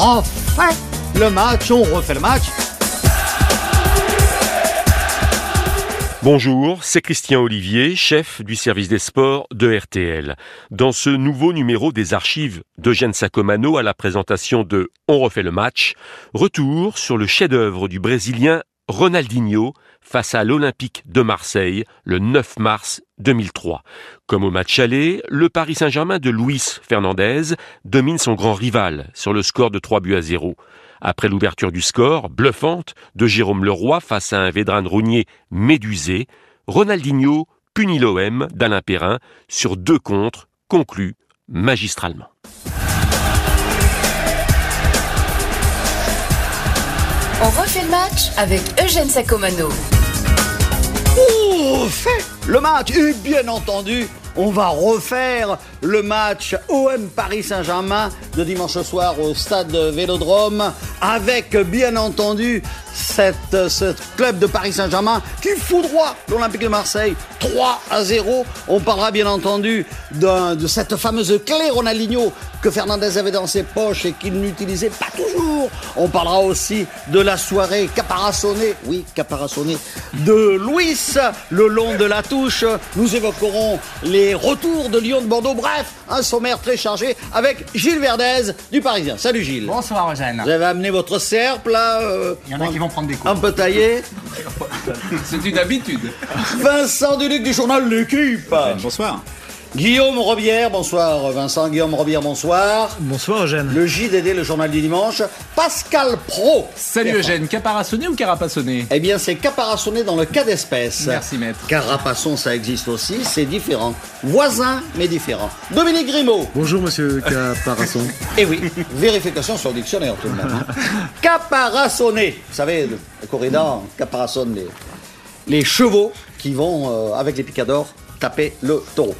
refait le match, on refait le match. Bonjour, c'est Christian Olivier, chef du service des sports de RTL. Dans ce nouveau numéro des archives d'Eugène Sacomano à la présentation de On refait le match, retour sur le chef-d'œuvre du Brésilien Ronaldinho face à l'Olympique de Marseille le 9 mars 2003. Comme au match aller, le Paris Saint-Germain de Luis Fernandez domine son grand rival sur le score de 3 buts à 0. Après l'ouverture du score, bluffante, de Jérôme Leroy face à un Védran Rougnier médusé, Ronaldinho punit l'OM d'Alain Perrin sur deux contres conclus magistralement. On refait le match avec Eugène Sacomano. On refait le match et bien entendu, on va refaire le match OM Paris Saint-Germain de dimanche soir au stade Vélodrome avec bien entendu ce club de Paris Saint-Germain qui foudroie l'Olympique de Marseille 3 à 0. On parlera bien entendu de cette fameuse clé Ronaldinho que Fernandez avait dans ses poches et qu'il n'utilisait pas toujours. On parlera aussi de la soirée caparaçonnée, oui, caparaçonnée, de Louis le long de la touche. Nous évoquerons les retours de Lyon de Bordeaux. Bref, un sommaire très chargé avec Gilles Verdez du Parisien. Salut Gilles. Bonsoir Eugène. Vous avez amené votre serpe là euh, Il y en a qui vont prendre des coups. Un peu taillé. C'est une habitude. Vincent Duluc du journal L'équipe. Bonsoir. Guillaume Robière, bonsoir Vincent. Guillaume Robière, bonsoir. Bonsoir Eugène. Le JDD, le journal du dimanche. Pascal Pro. Salut Eugène, caparaçonné ou carapassonné Eh bien, c'est caparaçonné dans le cas d'espèce. Merci maître. Carapasson, ça existe aussi, c'est différent. Voisin, mais différent. Dominique Grimaud. Bonjour monsieur Caparasson. Eh oui, vérification sur le dictionnaire tout de même. hein. Caparaçonné. Vous savez, le, corrida caparaçonne les, les chevaux qui vont, euh, avec les picadors, taper le taureau.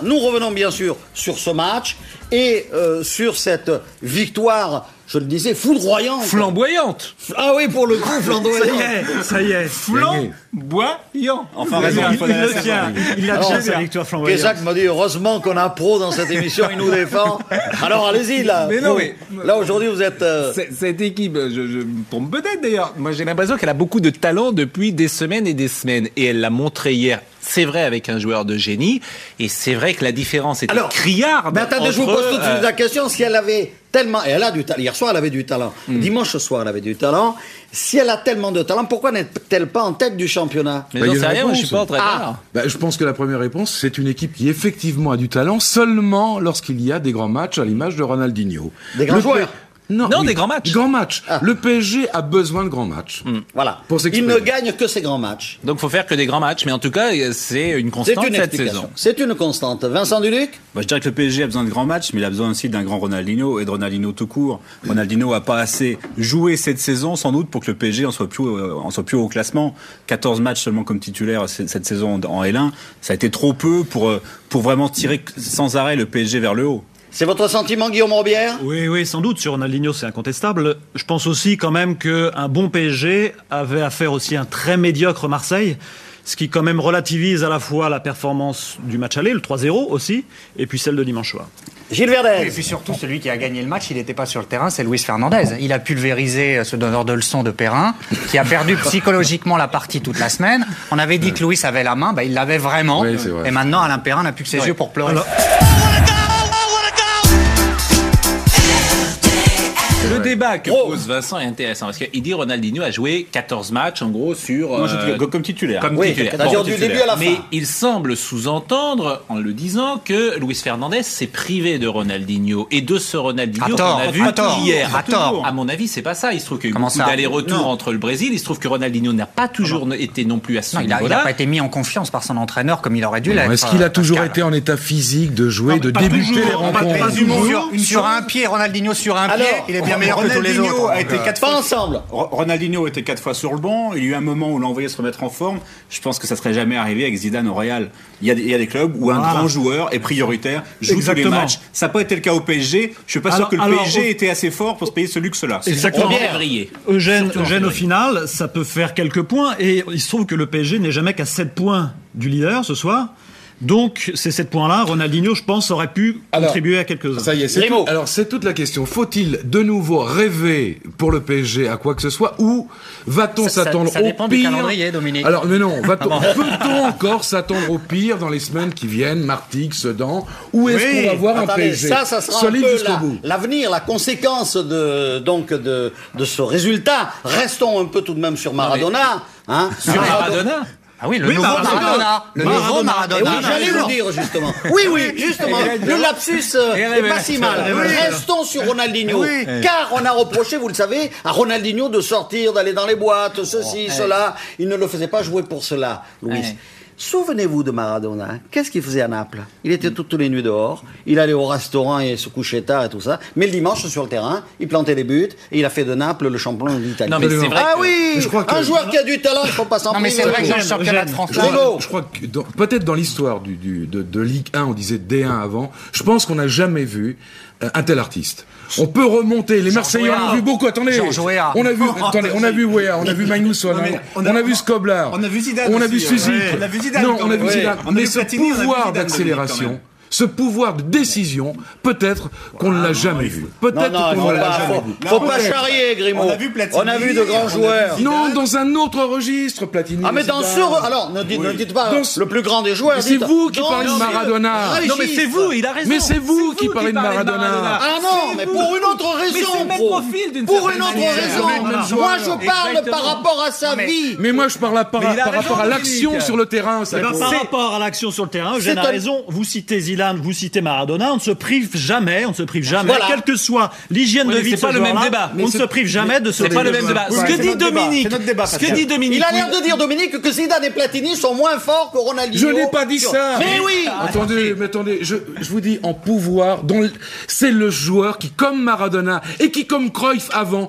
Alors, nous revenons bien sûr sur ce match et euh, sur cette victoire, je le disais, foudroyante. Flamboyante. Ah oui, pour le coup, flamboyante. ça y est. Flamboyant. Enfin, Il, raison, il, il le tient. Il Alors, déjà sa victoire flamboyante. Jacques m'a dit heureusement qu'on a pro dans cette émission, il nous défend. Alors allez-y là. Mais non, mais- là aujourd'hui vous êtes. euh, Cette équipe, je, je me trompe peut-être d'ailleurs. Moi, j'ai l'impression qu'elle a beaucoup de talent depuis des semaines et des semaines. Et elle l'a montré hier. C'est vrai avec un joueur de génie. Et c'est vrai que la différence était Alors, criarde. Mais attendez, je vous pose tout de suite euh, la question si elle avait tellement. Et elle a du talent. Hier soir elle avait du talent. Hmm. Dimanche soir elle avait du talent. Si elle a tellement de talent, pourquoi n'est-elle pas en tête du championnat? Mais Bah, j'en sais rien, moi, je suis pas réponse. entraîneur. Bah, je pense que la première réponse, c'est une équipe qui effectivement a du talent seulement lorsqu'il y a des grands matchs à l'image de Ronaldinho. Des grands Le joueurs. Non, Non, des grands matchs. Des grands matchs. Ah. Le PSG a besoin de grands matchs. Voilà. Pour Il ne gagne que ses grands matchs. Donc, faut faire que des grands matchs. Mais en tout cas, c'est une constante une cette saison. C'est une constante. Vincent Duluc? Bah, je dirais que le PSG a besoin de grands matchs, mais il a besoin aussi d'un grand Ronaldinho et de Ronaldinho tout court. Ronaldinho a pas assez joué cette saison, sans doute, pour que le PSG en soit plus, euh, en soit plus haut au classement. 14 matchs seulement comme titulaire cette saison en L1, ça a été trop peu pour, euh, pour vraiment tirer sans arrêt le PSG vers le haut. C'est votre sentiment, Guillaume Robière Oui, oui, sans doute. Sur Ronaldinho, c'est incontestable. Je pense aussi quand même qu'un bon PSG avait à faire aussi un très médiocre Marseille. Ce qui quand même relativise à la fois la performance du match aller, le 3-0 aussi, et puis celle de dimanche soir. Gilles Verdez Et puis surtout, celui qui a gagné le match, il n'était pas sur le terrain, c'est Luis Fernandez. Il a pulvérisé ce donneur de leçons de Perrin, qui a perdu psychologiquement la partie toute la semaine. On avait dit que Luis avait la main, bah, il l'avait vraiment. Oui, c'est vrai. Et maintenant, Alain Perrin n'a plus que ses yeux pour pleurer. Le débat que pose Vincent est intéressant parce qu'il dit Ronaldinho a joué 14 matchs en gros sur Moi, je euh, dis comme titulaire. comme Oui, titulaire. c'est-à-dire Bon, du titulaire. début à la Mais il semble sous-entendre en le disant que Luis Fernandez s'est privé de Ronaldinho et de ce Ronaldinho qu'on a vu à tort, hier. à tort. À mon avis, c'est pas ça. Il se trouve qu'il y a eu beaucoup d'allers-retours Non. entre le Brésil. Il se trouve que Ronaldinho n'a pas toujours été non plus à ce Non, il n'a pas été mis en confiance par son entraîneur comme il aurait dû l'être. Est-ce qu'il a euh, toujours été en état physique de jouer, de débuter les rencontres. Sur, sur un pied, Ronaldinho sur un pied, Alors, il est bien meilleur que tous les Ronaldinho autres. a donc, été euh, quatre Pas fois ensemble. Ro- Ronaldinho était quatre fois sur le banc. Il y a eu un moment où on l'a envoyé se remettre en forme. Je pense que ça serait jamais arrivé avec Zidane au Royal. Il y a des, il y a des clubs où un Voilà. grand joueur est prioritaire, joue tous les matchs. Ça n'a pas été le cas au PSG. Je suis pas Alors- sûr que le alors, PSG au- était assez fort pour se payer ce luxe-là. Exactement. En février. Eugène, Eugène, au final, ça peut faire quelques points. Et il se trouve que le PSG n'est jamais qu'à 7 points du leader ce soir. Donc, c'est cette point-là. Ronaldinho, je pense, aurait pu Alors, contribuer à quelques-uns. Ça y est, c'est tout. Alors c'est toute la question. Faut-il de nouveau rêver pour le PSG à quoi que ce soit ou va-t-on s'attendre ça au dépend du pire calendrier, Dominique. Alors mais non, va-t-on peut-on encore s'attendre au pire dans les semaines qui viennent, Martigues, Sedan Ou est-ce Oui, qu'on va voir un PSG ça, ça sera solide un peu jusqu'au la- bout l'avenir, la conséquence de donc de, de ce résultat. Restons un peu tout de même sur Maradona. Hein, sur Maradona Ah oui, le Oui, nouveau Maradona. Maradona. Le Maradona. nouveau Eh Maradona. oui, j'allais vous dire justement. Oui, oui, justement. Le lapsus euh, Et elle est pas si mal. Oui. Restons sur Ronaldinho. Car on a reproché, vous le savez, à Ronaldinho de sortir, d'aller dans les boîtes, ceci, cela. Il ne le faisait pas jouer pour cela, Louis. Souvenez-vous de Maradona. hein. Qu'est-ce qu'il faisait à Naples? Il était toutes les nuits dehors. Il allait au restaurant et se couchait tard et tout ça. Mais le dimanche, sur le terrain, il plantait les buts et il a fait de Naples le champion d'Italie. Non, mais c'est vrai Ah que- oui Je crois que- Un joueur qui a du talent, il faut pas s'en Non, mais c'est vrai que dans le championnat de. France, Je crois, je crois que dans- peut-être dans l'histoire du, du- de, de Ligue 1, on disait D1 avant, je pense qu'on n'a jamais vu euh, un tel artiste. On peut remonter, les Marseillais on a vu beaucoup, attendez, on a vu, attendez, on a vu Weah, on a vu Magnusson, on on a- a vu Skoblar, on a vu Zidane on a vu Suzy. On a vu Zidane non, on a vu. Zidane, Ouais. On a mais vu ce Platini, on a vu pouvoir d'accélération. Ce pouvoir de décision, peut-être qu'on ne l'a jamais vu. Peut-être Non, non, il qu'on faut ne l'a pas, jamais vu. faut pas charrier, Grimaud. On a vu Platini, On a vu de grands joueurs. Non, dans un autre registre, Platini. Ah, mais dans ce... Alors, ne dites, ne dites pas ce- le plus grand des joueurs. Mais c'est vous qui parlez de Maradona. Non, mais c'est vous, il a raison. Mais c'est vous qui parlez de Maradona. Ah non, mais pour une autre raison, profil, d'une Pour une autre raison. Moi, je parle par rapport à sa vie. Mais moi, je parle à- par, Mais par raison, rapport à l'action sur le terrain. Eh ben, par rapport à l'action sur le terrain, un- raison. Vous citez Zidane, vous citez Maradona. On ne se prive jamais, on ne se prive jamais, Voilà. quelle que soit l'hygiène Oui, de vie c'est ce pas le même débat. On ne se prive jamais de ce C'est pas le même débat. Ce que dit Dominique, c'est notre débat, ce que dit Dominique, Il a l'air de dire, Dominique, que Zidane et Platini sont moins forts que Ronaldinho. Je n'ai pas dit ça. Mais oui. Attendez, mais attendez, je, je vous dis en pouvoir, c'est le joueur qui, comme Maradona et qui, comme Cruyff avant,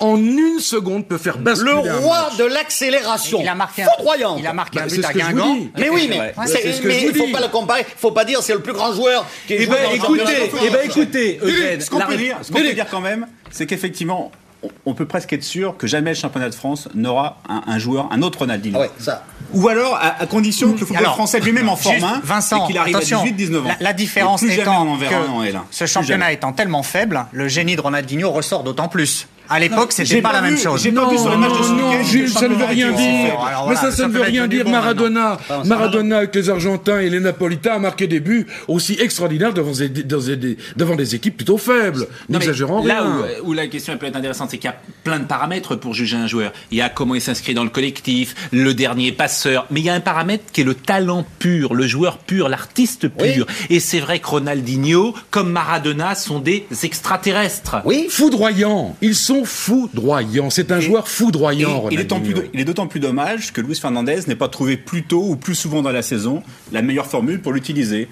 en une seconde peut faire basculer Le un roi match. de l'accélération. Il a marqué un, Foudroyant. il a marqué Bah, un c'est but à Guingamp. Mais oui, mais il faut dis. pas le comparer. Il faut pas dire c'est le plus grand joueur qui Eh joue ben, dans le écoutez, eh ben, écoutez, Eugène, Ce qu'on peut dire, ce qu'on peut dire quand même, c'est qu'effectivement, on, peut presque être sûr que jamais le championnat de France n'aura un, un joueur, un autre Ronaldinho. Ah ouais, ça. Ou alors, à, à condition que le football Alors, français lui-même en forme Juste, un, Vincent, et qu'il arrive à 18-19 ans. La, la différence étant que L1. ce championnat étant tellement faible, le génie de Ronaldinho ressort d'autant plus. À l'époque, c'était pas, pas la même chose. j'ai pas vu sur le match de Non, le ça ne veut rien dire. mais ça, ça ne veut rien dire. bon Maradona, maintenant. Maradona avec les Argentins et les Napolitains a marqué des buts aussi extraordinaires devant des, devant des- devant des équipes plutôt faibles. N'exagérons Là rien. où, où la question peut être intéressante, c'est qu'il y a plein de paramètres pour juger un joueur. Il y a comment il s'inscrit dans le collectif, le dernier passeur, mais il y a un paramètre qui est le talent pur, le joueur pur, l'artiste pur. Et c'est vrai que Ronaldinho, comme Maradona, sont des extraterrestres. Oui. Foudroyants. Ils sont foudroyants. C'est un joueur Et foudroyant, il est d'autant Ronaldinho. plus, il est d'autant plus dommage que Luis Fernandez n'ait pas trouvé plus tôt ou plus souvent dans la saison la meilleure formule pour l'utiliser.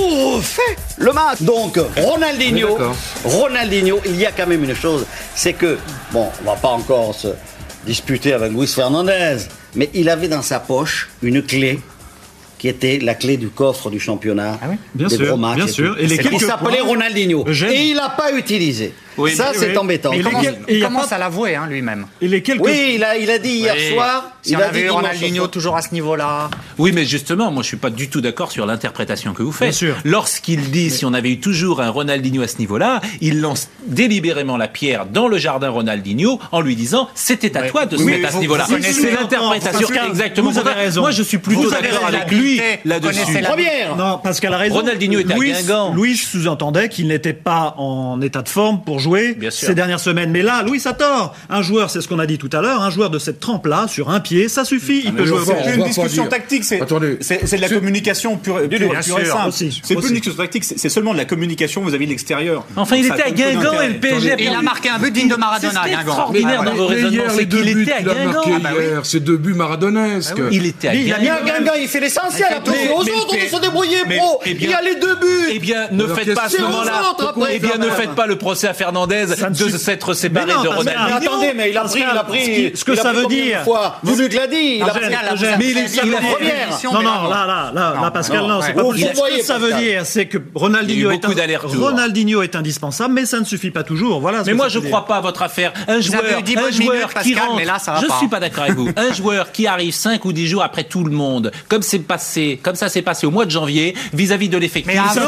Ouh, fait le match. Donc, Ronaldinho. Ronaldinho, il y a quand même une chose, c'est que, bon, on va pas encore se disputer avec Luis Fernandez, mais il avait dans sa poche une clé qui était la clé du coffre du championnat. Ah oui Bien des sûr, gros matchs bien et sûr. tout. Et les il s'appelait Ronaldinho. Et il n'a pas utilisé. Oui, Ça, mais- c'est oui. embêtant. Mais Il commence, quel- et il y il a commence pas- à l'avouer hein, lui-même. Quelques Oui, il a, il a dit hier Oui. soir. Si il on a avait dit eu Ronaldinho soir. toujours à ce niveau-là. Oui, mais justement, moi je suis pas du tout d'accord sur l'interprétation que vous faites. Bien sûr. Lorsqu'il dit si on avait eu toujours un Ronaldinho à ce niveau-là, il lance délibérément la pierre dans le jardin Ronaldinho en lui disant c'était à toi de se Oui, mettre à ce niveau-là. C'est l'interprétation exactement. vous avez raison. Moi je suis plutôt d'accord avec lui Vous là-dessus. connaissez la- Première. Non, Pascal a raison. Ronaldinho était à Louis, Guingamp. Louis sous-entendait qu'il n'était pas en état de forme pour Bien sûr. ces dernières semaines. Mais là, Louis a tort. Un joueur, c'est ce qu'on a dit tout à l'heure, un joueur de cette trempe-là, sur un pied, ça suffit. Il mais peut jouer C'est une pas discussion tactique, c'est de la communication pure, pure, Bien pure et sûr, simple. aussi, C'est plus une discussion tactique, c'est seulement de la communication vis-à-vis de l'extérieur. Enfin, il était à Guingamp et le PSG Il a marqué un but digne de Maradona à Guingamp. extraordinaire dans vos raisonnements, hier, c'est les deux qu'il buts était à Guingamp. Ah bah c'est deux buts maradonnesques. Il était à Guingamp. Il fait l'essentiel. Aux autres de se débrouiller, pro. eh Il bien- y a les deux buts. Eh bien, ne Alors, faites pas à de s'être séparé de Ronaldinho. Mais attendez, mais il a pris, il a pris. Ce que ça veut dire. Vous lui l'avez dit. Il a pris Mais il est la première. Non, non, là, là, là, Pascal, non, c'est pas possible. Ce que ça veut dire, c'est que Ronaldinho est Ronaldinho est indispensable, mais ça ne suffit pas toujours. Voilà. Mais moi, je ne crois pas à votre affaire. Un joueur, un joueur qui rentre. Je suis pas d'accord avec vous. Un joueur qui arrive 5 ou 10 jours après tout le monde, comme c'est passé, comme ça s'est passé au mois de janvier, vis-à-vis de l'effectif. Mais je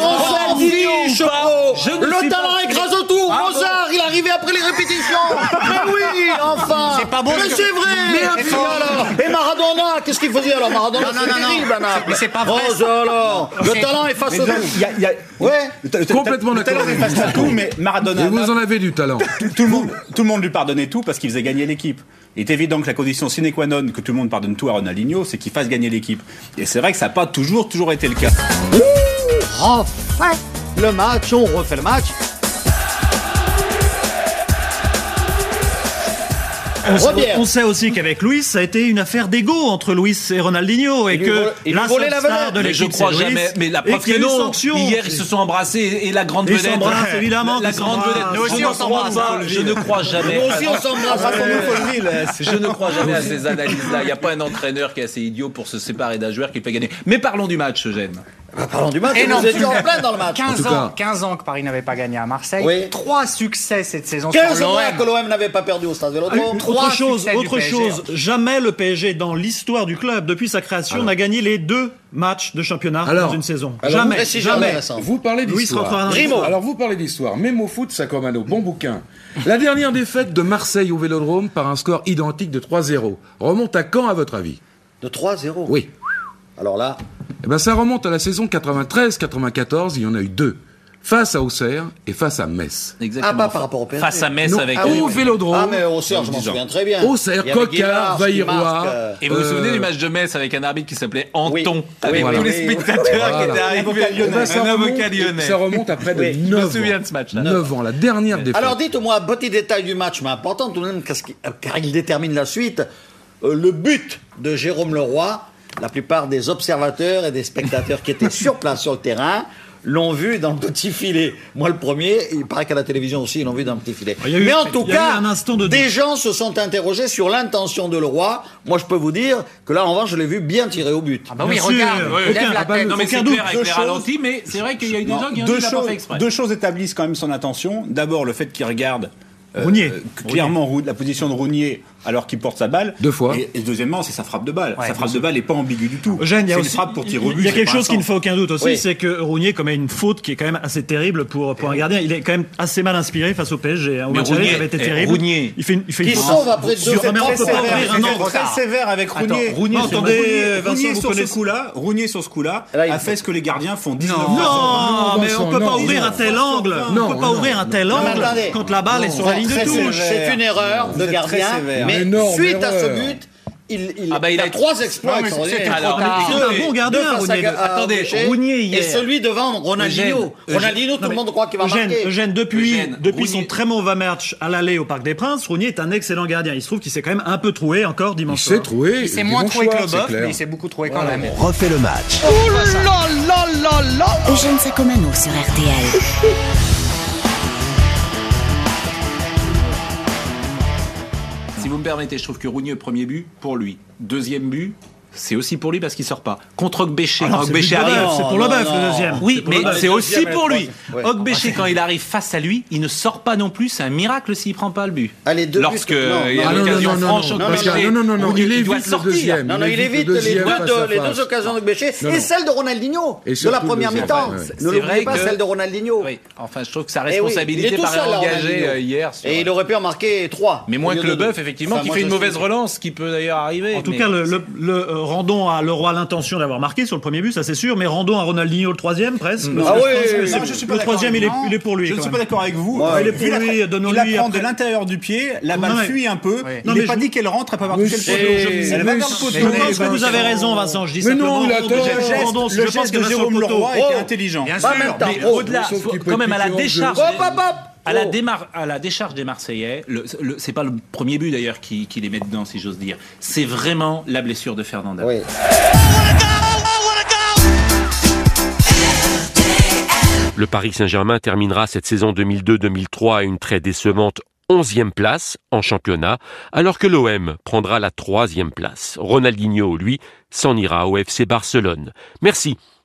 ne le talent écrase tout Mozart, il arrivait après les répétitions. Mais oui, enfin. C'est pas beau. Mais c'est vrai. Mais puis, alors. Et Maradona, qu'est-ce qu'il faisait alors Maradona, c'est terrible, Anna. Mais c'est pas vrai. Oh, alors. Le talent est face au. Ouais. Complètement d'accord. Le talent est face à tout, mais Maradona. Et vous en avez du talent. Tout le monde, lui pardonnait tout parce qu'il faisait gagner l'équipe. Il est évident que la condition sine qua non que tout le monde pardonne tout à Ronaldinho, c'est qu'il fasse gagner l'équipe. Et c'est vrai que ça n'a pas toujours, toujours été le cas. Ouh, refait le match, on refait le match. Euh, on, sait, on, sait aussi qu'avec Luis, ça a été une affaire d'ego entre Luis et Ronaldinho et, et que la star de l'équipe, c'est Luis. Mais la preuve que non. Hier, ils se sont embrassés et, la grande vedette. Ils évidemment. La grande vedette. Nous aussi, on s'embrasse. Je ne crois jamais. Nous aussi, on s'embrasse. Je ne crois jamais à ces analyses-là. Il n'y a pas un entraîneur qui est assez idiot pour se séparer d'un joueur qui le fait gagner. Mais parlons du match, Eugène. Bah, parlons du match, et nous étions en plein dans le match. 15 ans, ans que Paris n'avait pas gagné à Marseille. Trois succès cette saison 15 sur que l'OM n'avait pas perdu au Stade Vélodrome. Euh, autre chose, autre chose, jamais le PSG dans l'histoire du club depuis sa création n'a gagné les deux matchs de championnat dans une saison. Jamais, jamais. Vous parlez d'histoire. Alors vous parlez d'histoire. Même au foot, ça comme un bon bouquin. La dernière défaite de Marseille au Vélodrome par un score identique de 3-0 remonte à quand à votre avis? De 3-0. Oui. Alors là, eh ben, ça remonte à la saison 93-94, il y en a eu deux. Face à Auxerre et face à Metz. Exactement. Ah, pas par rapport au PSG. Face à Metz avec. Ah, oui, au Vélodrome. Ah, mais Auxerre, je m'en souviens très bien. Auxerre, Cocard, Vaillerois. Euh, et vous vous souvenez du euh, match de Metz avec un arbitre qui s'appelait Anton, oui. avec oui, tous les spectateurs qui étaient arrivés. Eh ben, un, lyonnais. Ça remonte à près de 9 ans. Je me souviens de ce match-là. 9 ans, la dernière défaite. Alors, dites-moi, petit détail du match, mais important tout de même, euh, car il détermine la suite. le but de Jérôme Leroy, la plupart des observateurs et des spectateurs qui étaient sur place, sur le terrain, l'ont vu dans le petit filet. Moi, le premier, il paraît qu'à la télévision aussi, ils l'ont vu dans le petit filet. Mais en tout cas, des gens se sont interrogés sur l'intention de le roi. Moi, je peux vous dire que là, en revanche, je l'ai vu bien tirer au but. Ah bah oui, regarde, la tête. Non, mais c'est clair avec les mais c'est vrai qu'il y a eu des deux choses, établissent quand même son intention. D'abord, le fait qu'il regarde euh, clairement la position de Rounier alors qu'il porte sa balle. Deux fois. Et, deuxièmement, c'est sa frappe de balle. Sa frappe de balle n'est pas ambiguë du tout. Eugène, il y une frappe pour tirer au but. Il y a quelque chose qui ne fait aucun doute aussi, c'est que Rounier commet une faute qui est quand même assez terrible pour, pour euh, un gardien. Il est quand même assez mal inspiré face au PSG. Hein. Au match Rounier, avait été eh, terrible. Rounier. Il fait une, il fait une faute. sauve après deux ah, peut pas ouvrir un très sévère avec Rounier. Rounier, attendez, Rounier sur ce coup-là, Rounier sur ce coup-là a fait ce que les gardiens font 19 Non, mais on peut pas ouvrir un tel angle. On peut pas ouvrir un tel angle quand la balle est sur la ligne de touche. C'est une erreur de gardien, suite à ce but, il, il, ah bah il a, a trois exploits ah, un bon gardien. Attendez, Rounier. Et celui devant Ronaldinho. Ronaldinho, tout le monde croit qu'il va Eugène, marquer. Eugène, depuis, Eugène, depuis son très mauvais match à l'aller au Parc des Princes, Rounier est un excellent gardien. Il se trouve qu'il s'est quand même un peu troué encore dimanche soir. Il s'est troué. Il s'est moins troué que le bof, mais il s'est beaucoup troué quand même. Refait le match. Oh là là là là Eugène Sacomano sur RTL. permettez, je trouve que Rounier, premier but, pour lui. Deuxième but, c'est aussi pour lui parce qu'il sort pas. Contre Ogbéché, ah quand Ogbéché arrive. C'est pour le bœuf le deuxième. Oui, mais c'est aussi pour lui. Ogbéché, quand il arrive face à lui, il ne sort pas non plus. C'est un miracle s'il ne prend pas le but. Allez, deux Lorsque il y a l'occasion franche Non, non, non, non, il évite le deuxième. Non, non, il évite les deux occasions d'Ogbéché et celle de Ronaldinho de la première mi-temps. Ne l'oubliez pas celle de Ronaldinho. Enfin, je trouve que sa eh responsabilité paraît engagée euh, hier. Et il aurait pu en marquer trois. Mais moins que le bœuf, effectivement, qui fait une mauvaise relance, qui peut d'ailleurs arriver. En tout cas, le rendons à Leroy l'intention d'avoir marqué sur le premier but, ça c'est sûr, mais rendons à Ronaldinho le troisième presque. Ah oui, le troisième, il est, il pour lui. Je ne suis pas d'accord avec vous. Il est pour lui, donnons-lui. Prend de l'intérieur du pied, la balle fuit un peu. Ouais. Il n'est pas dit qu'elle rentre, elle peut avoir touché le poteau. Je pense que vous avez raison, Vincent. Je dis simplement je pense que Jérôme Leroy était oh, intelligent. bien sûr mais Au-delà, quand même à la décharge. Oh. à, la décharge des Marseillais, le, c'est pas le premier but d'ailleurs qui, les met dedans, si j'ose dire. C'est vraiment la blessure de Fernandez. Oui. Le Paris Saint-Germain terminera cette saison 2002-2003 à une très décevante 11e place en championnat, alors que l'OM prendra la 3 place. Ronaldinho, lui, s'en ira au FC Barcelone. Merci